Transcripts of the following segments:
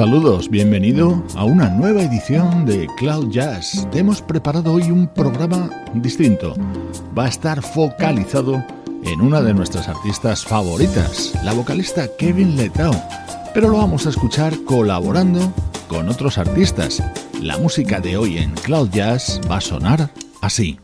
Saludos, bienvenido a una nueva edición de Cloud Jazz. Hemos preparado hoy un programa distinto. Va a estar focalizado en una de nuestras artistas favoritas, la vocalista Kevin Letao, pero lo vamos a escuchar colaborando con otros artistas. La música de hoy en Cloud Jazz va a sonar así.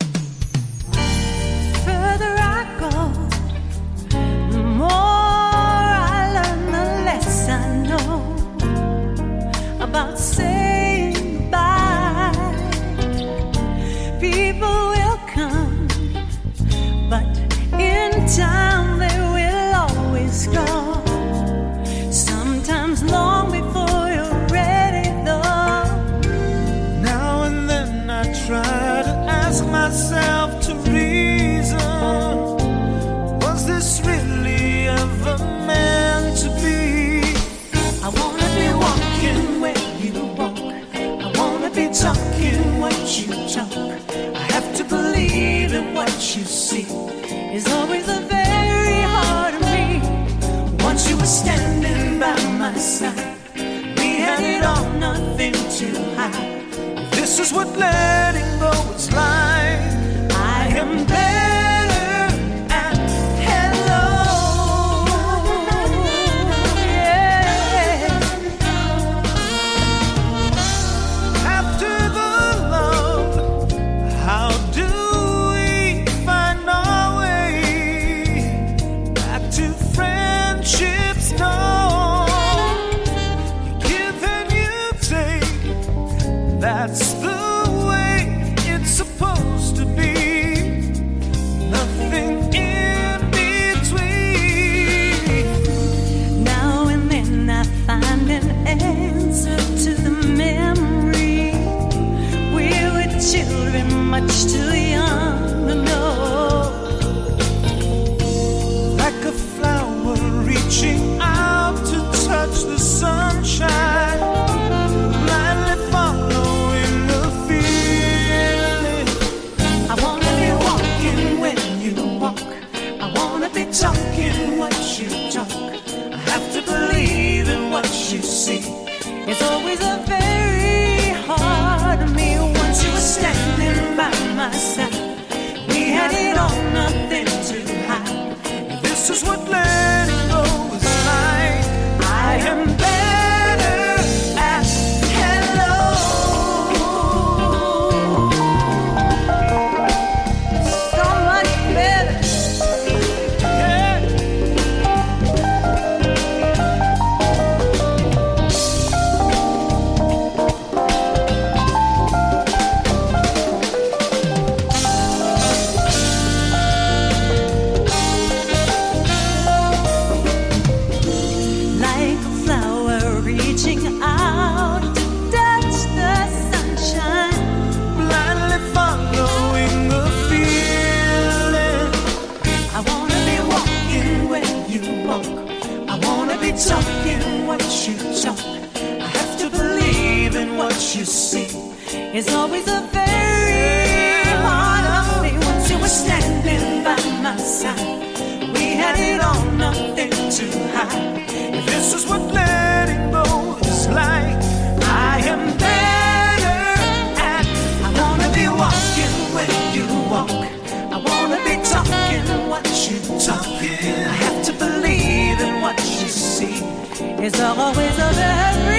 let It's always a very part of me once you were standing by my side. We had it all, nothing to hide. If this is what letting go is like. I am better at. I wanna be walking when you walk. I wanna be talking what you talk. I have to believe in what you see. It's always a very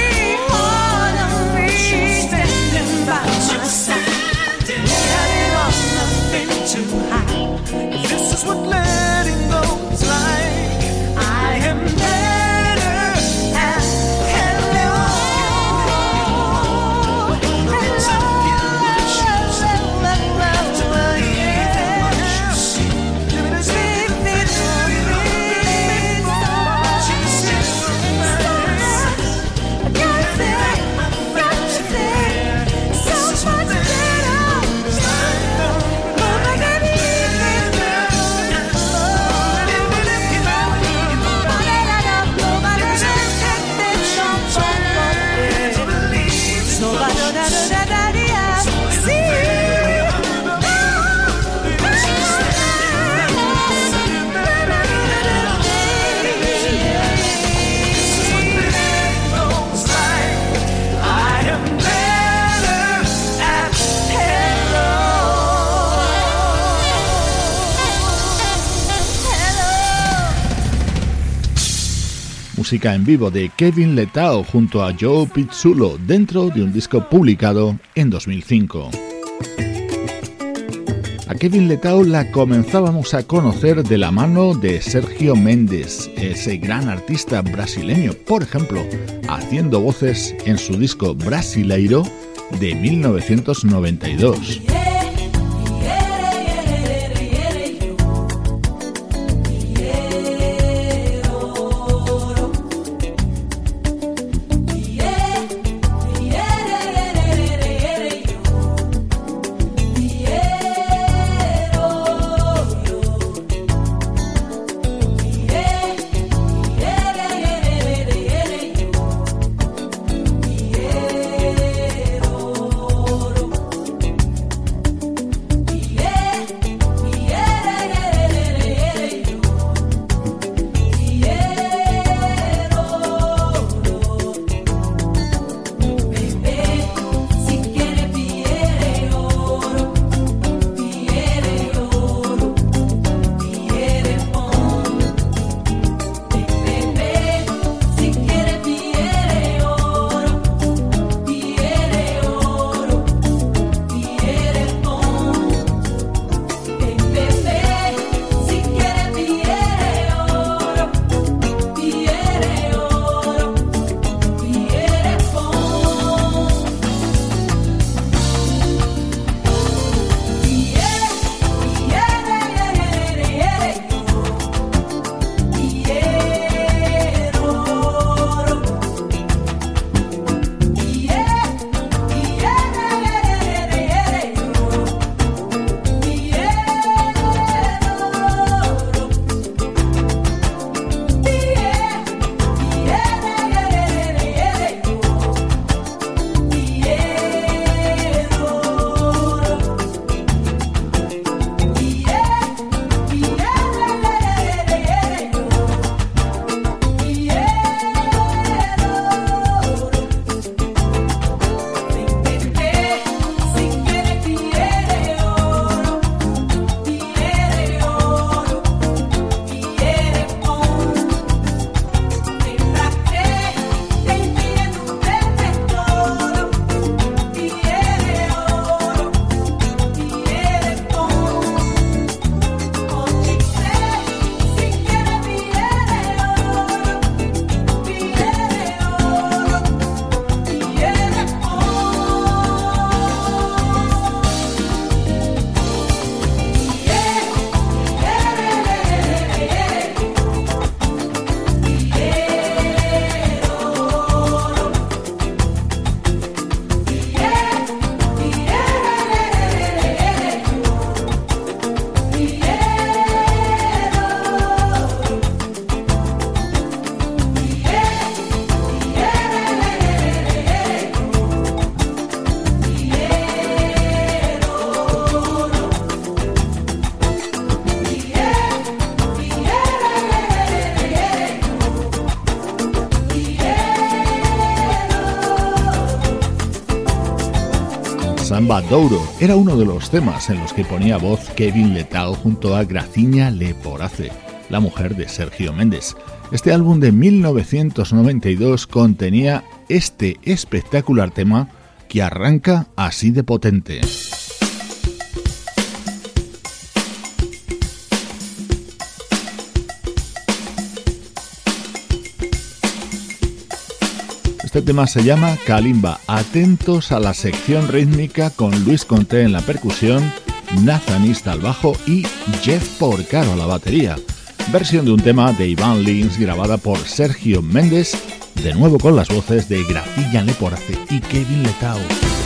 música en vivo de Kevin Letao junto a Joe Pizzulo dentro de un disco publicado en 2005. A Kevin Letao la comenzábamos a conocer de la mano de Sergio Méndez, ese gran artista brasileño, por ejemplo, haciendo voces en su disco Brasileiro de 1992. Douro era uno de los temas en los que ponía voz Kevin Letao junto a Graciña Leporace, la mujer de Sergio Méndez. Este álbum de 1992 contenía este espectacular tema que arranca así de potente. Este tema se llama Kalimba. Atentos a la sección rítmica con Luis Conté en la percusión, Nathanista al bajo y Jeff Porcaro a la batería. Versión de un tema de Iván Lins grabada por Sergio Méndez, de nuevo con las voces de Gracilla Leporace y Kevin Letao.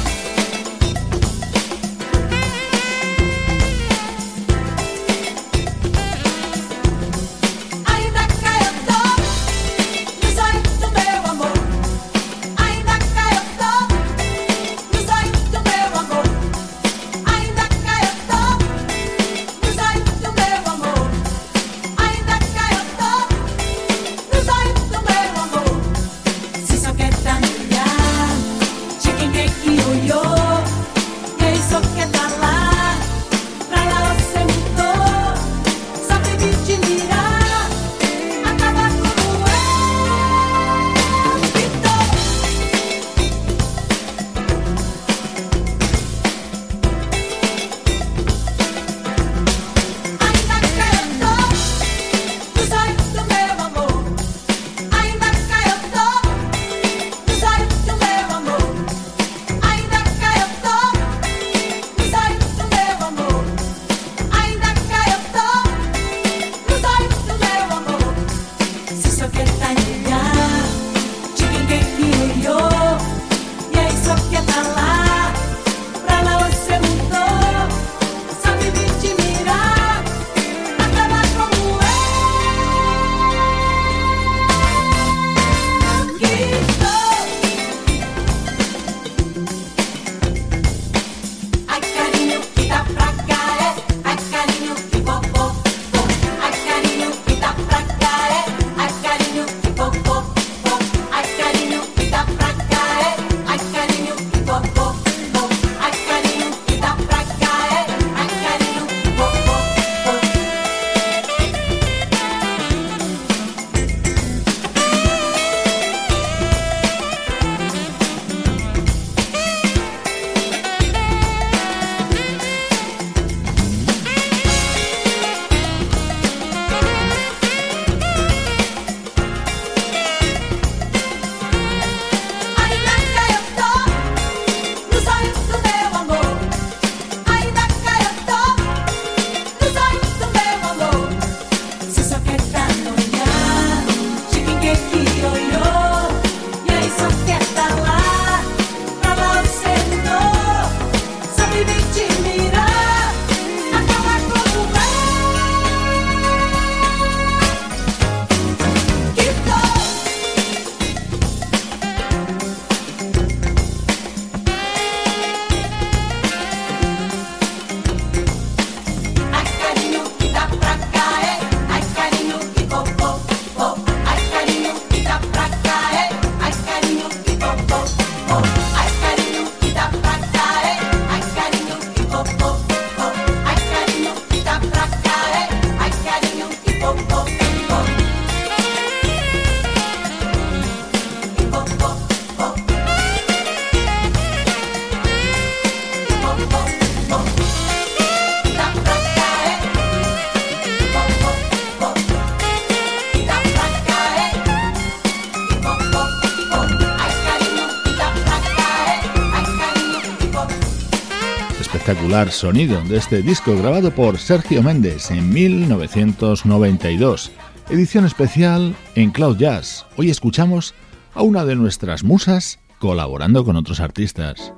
Sonido de este disco grabado por Sergio Méndez en 1992. Edición especial en Cloud Jazz. Hoy escuchamos a una de nuestras musas colaborando con otros artistas.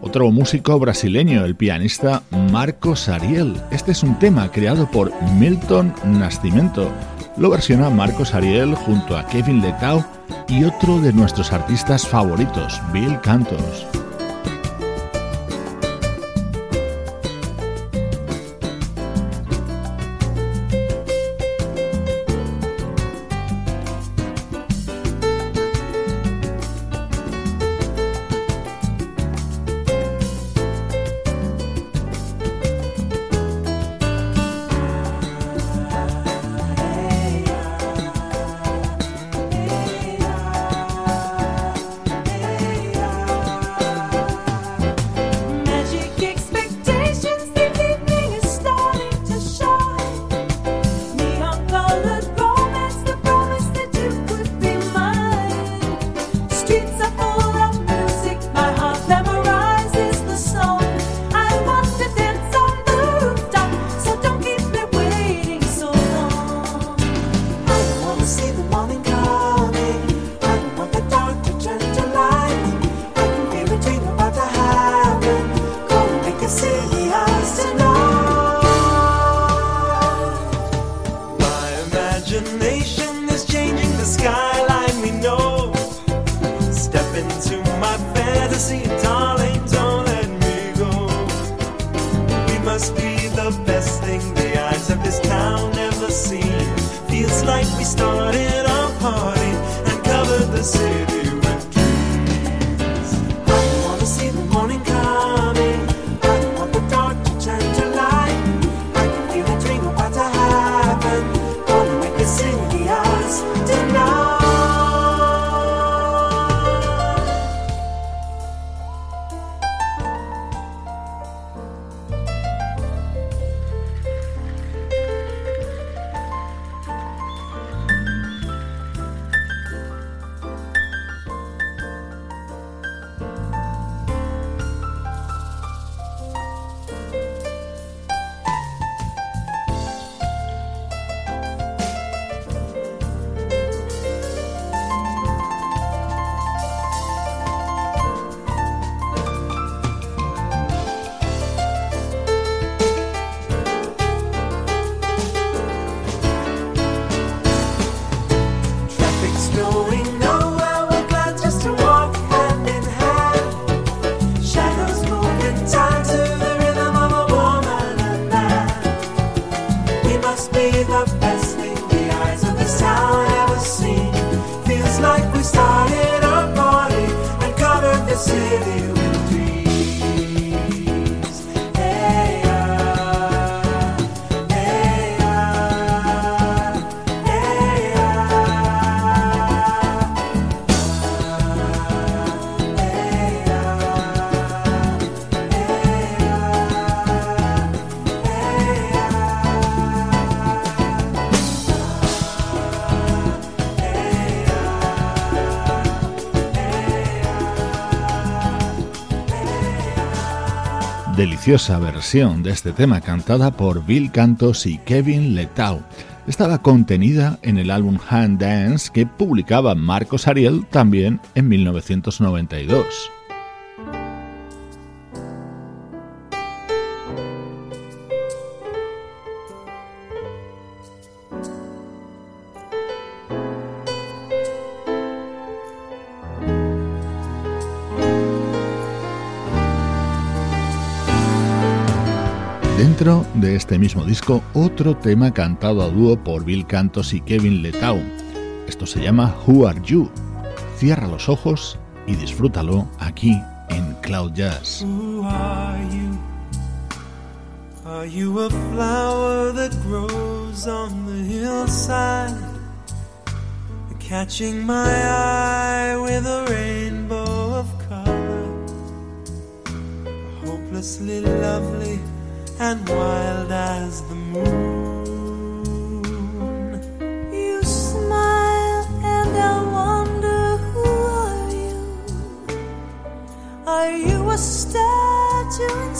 Otro músico brasileño, el pianista Marcos Ariel. Este es un tema creado por Milton Nascimento lo versiona Marcos Ariel junto a Kevin Letao y otro de nuestros artistas favoritos, Bill Cantos. Deliciosa versión de este tema cantada por Bill Cantos y Kevin Letau. Estaba contenida en el álbum Hand Dance que publicaba Marcos Ariel también en 1992. Dentro de este mismo disco, otro tema cantado a dúo por Bill Cantos y Kevin Letau. Esto se llama Who Are You? Cierra los ojos y disfrútalo aquí en Cloud Jazz. Who are you? Are you a flower that grows on the hillside? Catching my eye with a rainbow of color. Hopelessly lovely. and wild as the moon. You smile and I wonder who are you? Are you a statue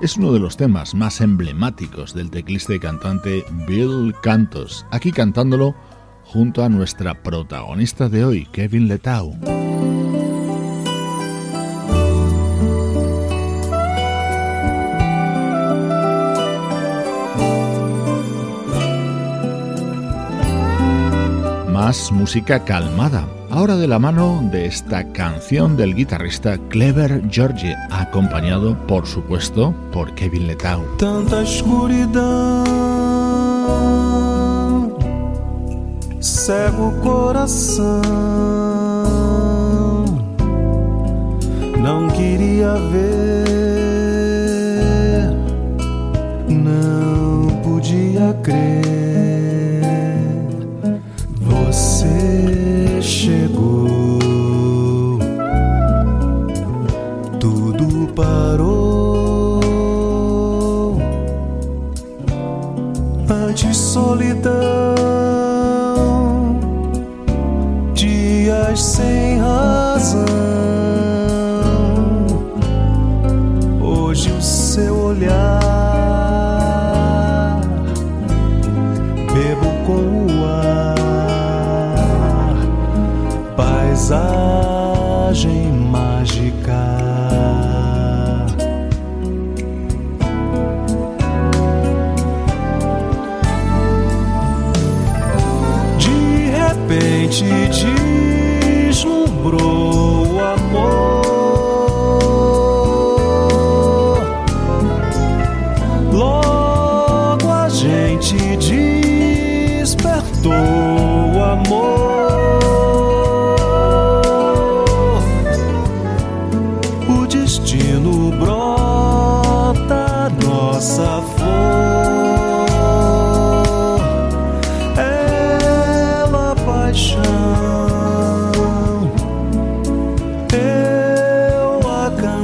Es uno de los temas más emblemáticos del teclista y cantante Bill Cantos, aquí cantándolo junto a nuestra protagonista de hoy, Kevin Letau. Música calmada ahora de la mano de esta canción del guitarrista Clever George, acompañado, por supuesto, por Kevin Letau. Tanta escuridão, cego coração, não queria ver, não podia crer. solidão.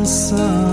sun.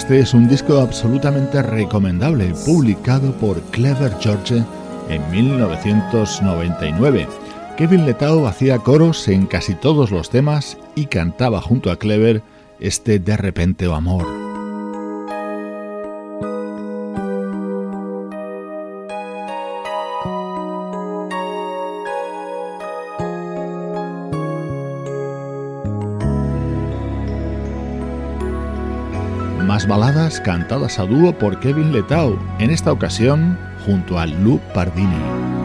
Este es un disco absolutamente recomendable, publicado por Clever George en 1999. Kevin Letao hacía coros en casi todos los temas y cantaba junto a Clever este De repente o amor. Baladas cantadas a dúo por Kevin Letao, en esta ocasión junto a Lou Pardini.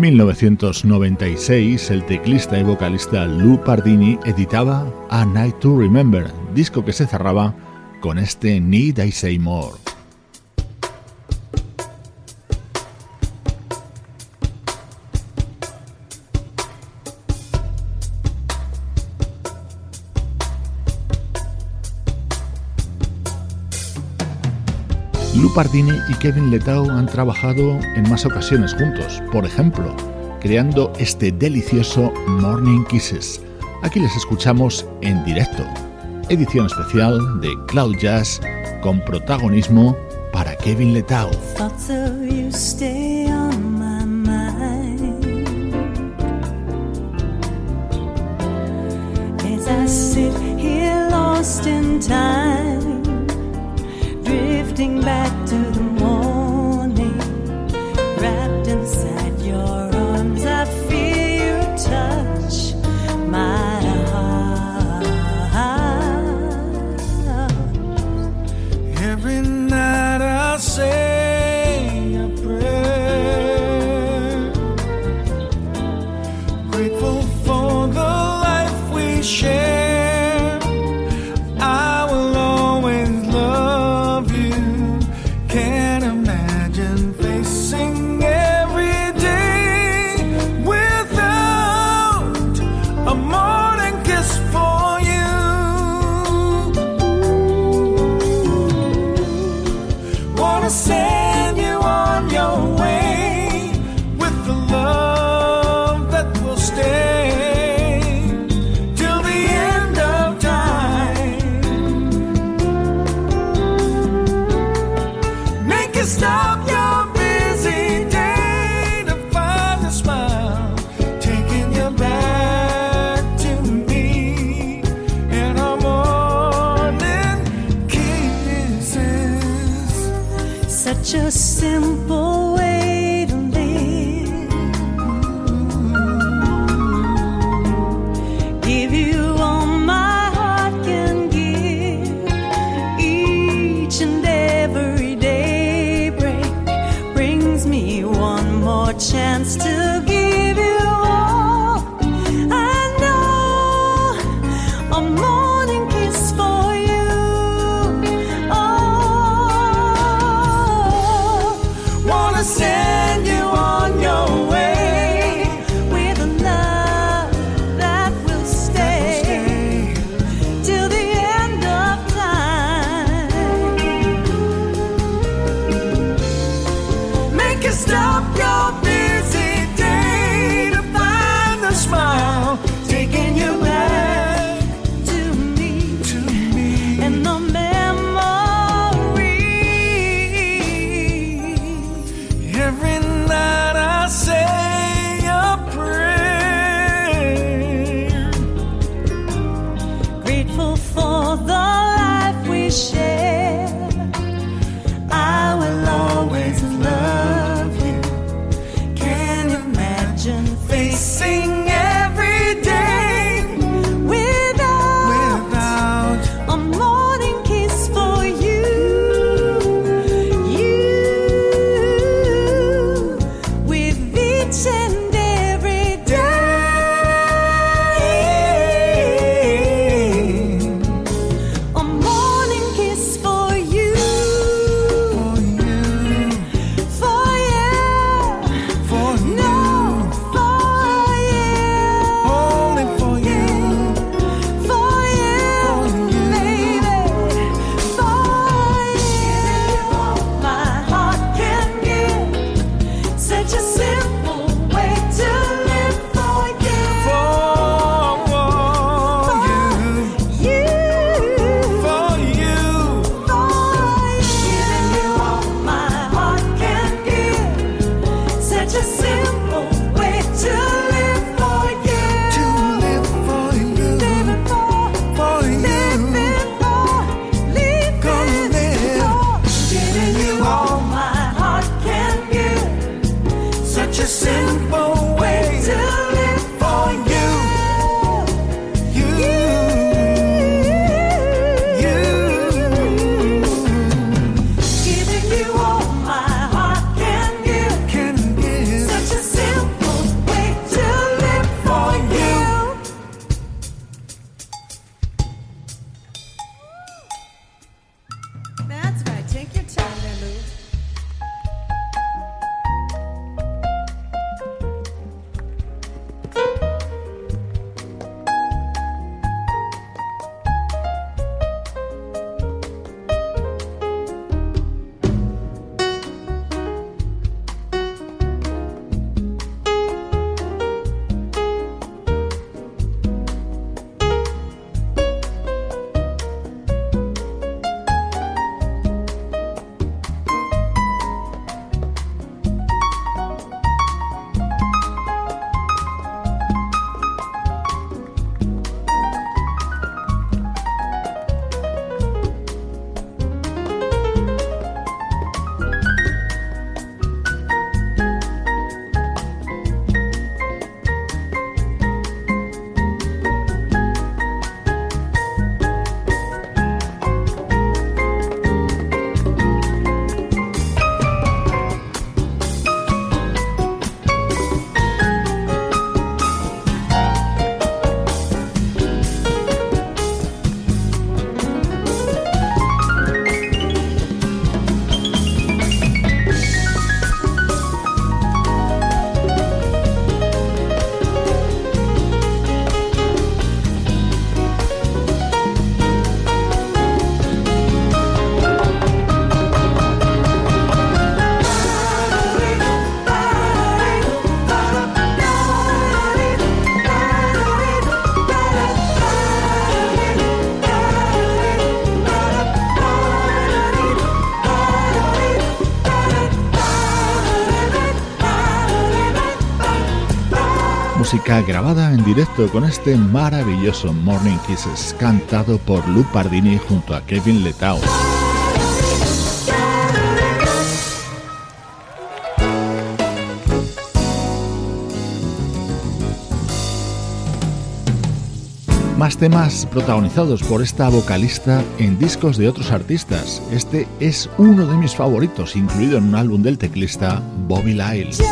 En 1996, el teclista y vocalista Lou Pardini editaba A Night to Remember, disco que se cerraba con este Need I Say More. Pardini y Kevin Letao han trabajado en más ocasiones juntos, por ejemplo, creando este delicioso Morning Kisses. Aquí les escuchamos en directo, edición especial de Cloud Jazz con protagonismo para Kevin Letao. back música grabada en directo con este maravilloso Morning Kisses cantado por Lou Pardini junto a Kevin Letao. Más temas protagonizados por esta vocalista en discos de otros artistas. Este es uno de mis favoritos, incluido en un álbum del teclista Bobby Lyles.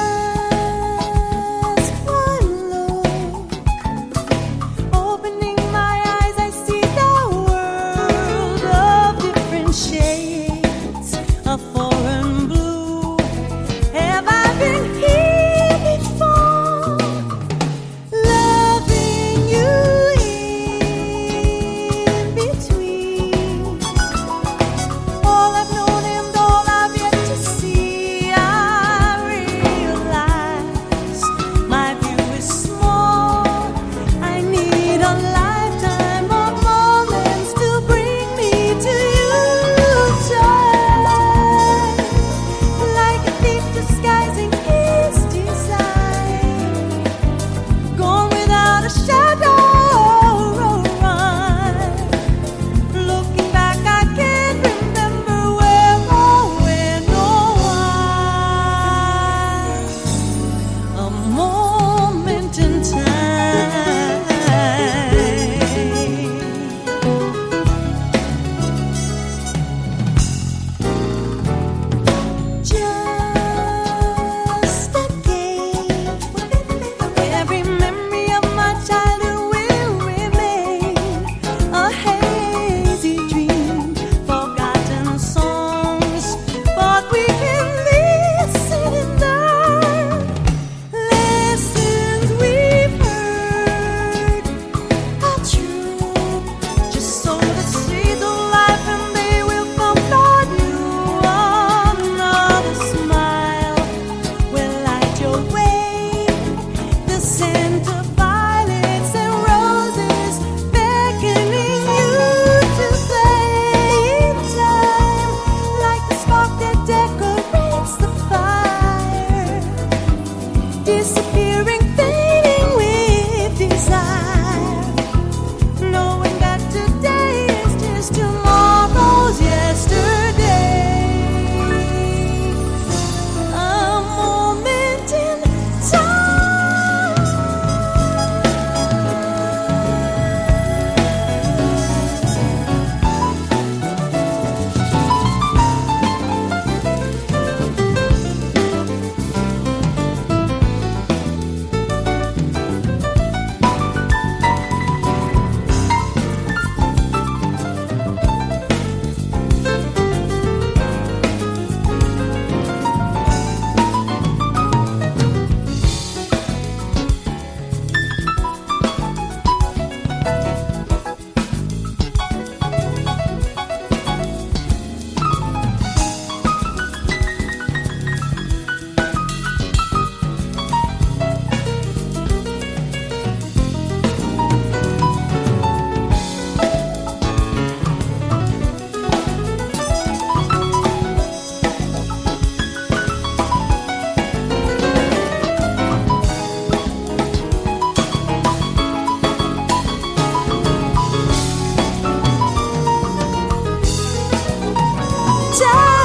Lyle.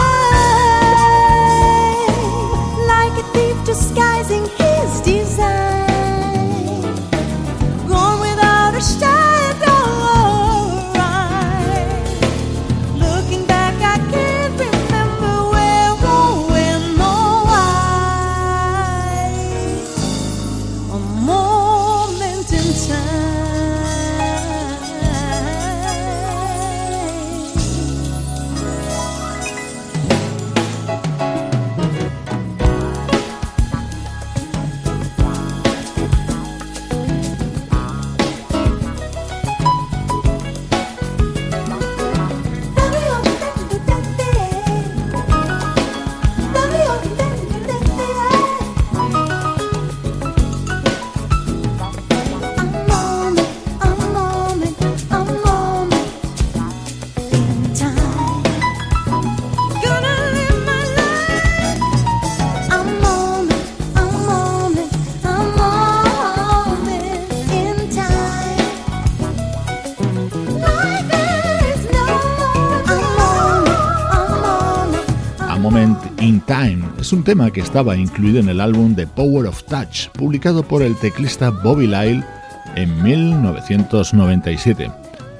Un tema que estaba incluido en el álbum The Power of Touch, publicado por el teclista Bobby Lyle en 1997.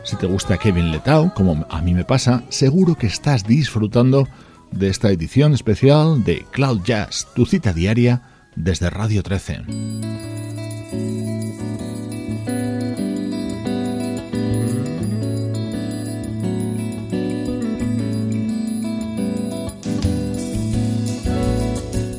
Si te gusta Kevin Letao, como a mí me pasa, seguro que estás disfrutando de esta edición especial de Cloud Jazz, tu cita diaria desde Radio 13.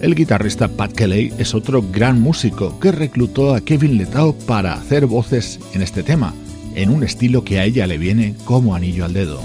El guitarrista Pat Kelly es otro gran músico que reclutó a Kevin Letao para hacer voces en este tema, en un estilo que a ella le viene como anillo al dedo.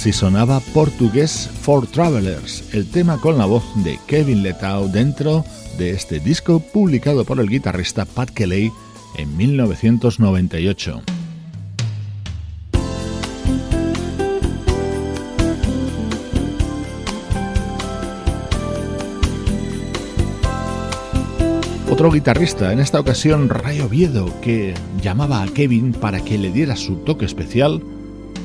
Así sonaba Portugués for Travelers, el tema con la voz de Kevin Letao dentro de este disco publicado por el guitarrista Pat Kelly en 1998. Otro guitarrista, en esta ocasión Ray Oviedo, que llamaba a Kevin para que le diera su toque especial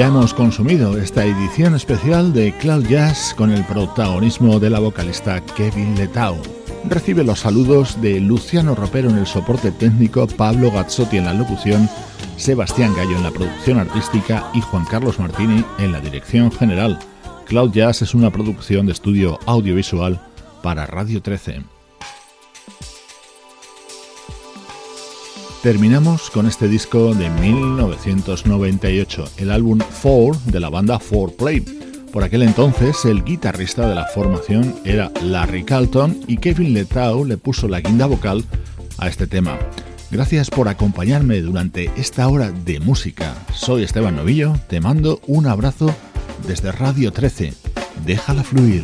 ya hemos consumido esta edición especial de Cloud Jazz con el protagonismo de la vocalista Kevin Letao. Recibe los saludos de Luciano Ropero en el soporte técnico, Pablo Gazzotti en la locución, Sebastián Gallo en la producción artística y Juan Carlos Martini en la dirección general. Cloud Jazz es una producción de estudio audiovisual para Radio 13. Terminamos con este disco de 1998, el álbum Four de la banda Four Play. Por aquel entonces, el guitarrista de la formación era Larry Carlton y Kevin Letao le puso la guinda vocal a este tema. Gracias por acompañarme durante esta hora de música. Soy Esteban Novillo, te mando un abrazo desde Radio 13. déjala fluir.